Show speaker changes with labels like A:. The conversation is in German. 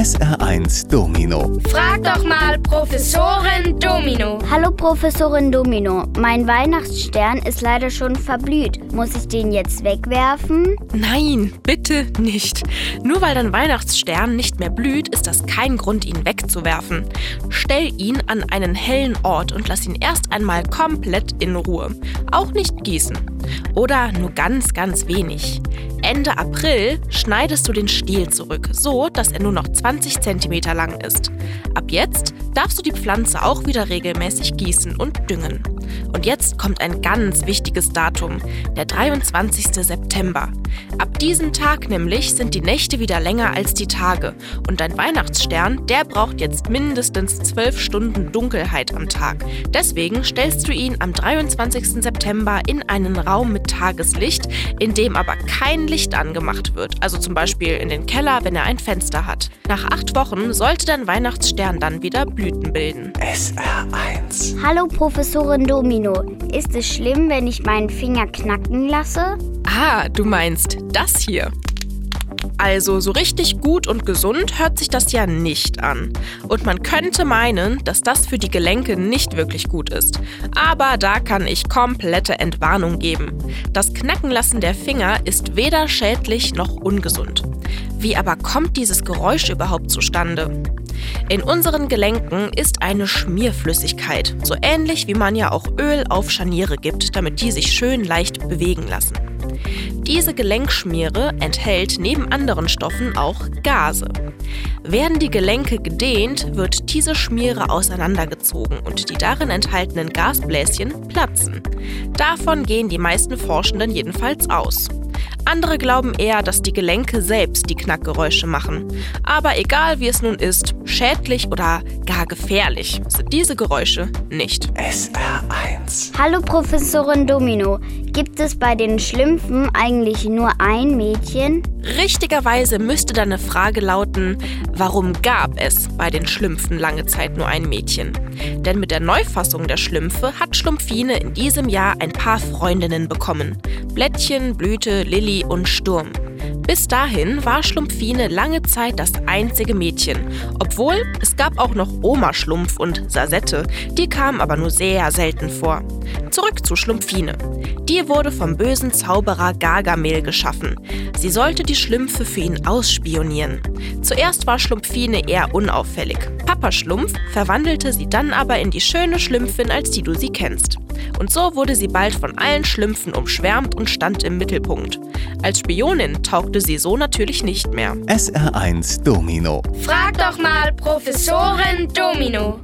A: SR1 Domino.
B: Frag doch mal Professorin Domino.
C: Hallo Professorin Domino, mein Weihnachtsstern ist leider schon verblüht. Muss ich den jetzt wegwerfen?
D: Nein, bitte nicht. Nur weil dein Weihnachtsstern nicht mehr blüht, ist das kein Grund, ihn wegzuwerfen. Stell ihn an einen hellen Ort und lass ihn erst einmal komplett in Ruhe. Auch nicht gießen. Oder nur ganz, ganz wenig. Ende April schneidest du den Stiel zurück, so dass er nur noch 20 cm lang ist. Ab jetzt darfst du die Pflanze auch wieder regelmäßig gießen und düngen. Und jetzt kommt ein ganz wichtiges Datum, der 23. September. Ab diesem Tag nämlich sind die Nächte wieder länger als die Tage und dein Weihnachtsstern, der braucht jetzt mindestens 12 Stunden Dunkelheit am Tag. Deswegen stellst du ihn am 23. September in einen Raum mit Tageslicht, in dem aber kein Licht angemacht wird, also zum Beispiel in den Keller, wenn er ein Fenster hat. Nach acht Wochen sollte dein Weihnachtsstern dann wieder Blüten bilden.
A: SR1.
C: Hallo Professorin Domino, ist es schlimm, wenn ich meinen Finger knacken lasse?
D: Ah, du meinst das hier. Also so richtig gut und gesund hört sich das ja nicht an. Und man könnte meinen, dass das für die Gelenke nicht wirklich gut ist. Aber da kann ich komplette Entwarnung geben. Das Knackenlassen der Finger ist weder schädlich noch ungesund. Wie aber kommt dieses Geräusch überhaupt zustande? In unseren Gelenken ist eine Schmierflüssigkeit, so ähnlich wie man ja auch Öl auf Scharniere gibt, damit die sich schön leicht bewegen lassen. Diese Gelenkschmiere enthält neben anderen Stoffen auch Gase. Werden die Gelenke gedehnt, wird diese Schmiere auseinandergezogen und die darin enthaltenen Gasbläschen platzen. Davon gehen die meisten Forschenden jedenfalls aus. Andere glauben eher, dass die Gelenke selbst die Knackgeräusche machen. Aber egal wie es nun ist, schädlich oder gar gefährlich sind diese Geräusche nicht.
A: SR1.
C: Hallo Professorin Domino, gibt es bei den Schlümpfen eigentlich nur ein Mädchen?
D: Richtigerweise müsste deine Frage lauten, warum gab es bei den Schlümpfen lange Zeit nur ein Mädchen? Denn mit der Neufassung der Schlümpfe hat Schlumpfine in diesem Jahr ein paar Freundinnen bekommen. Blättchen, Blüte, Lilli und Sturm. Bis dahin war Schlumpfine lange Zeit das einzige Mädchen, obwohl es gab auch noch Oma Schlumpf und Sasette, die kamen aber nur sehr selten vor. Zurück zu Schlumpfine. Die wurde vom bösen Zauberer Gargamel geschaffen. Sie sollte die Schlümpfe für ihn ausspionieren. Zuerst war Schlumpfine eher unauffällig. Papa Schlumpf verwandelte sie dann aber in die schöne Schlümpfin, als die du sie kennst. Und so wurde sie bald von allen Schlümpfen umschwärmt und stand im Mittelpunkt. Als Spionin taugte sie so natürlich nicht mehr.
A: SR1 Domino.
B: Frag doch mal Professorin Domino.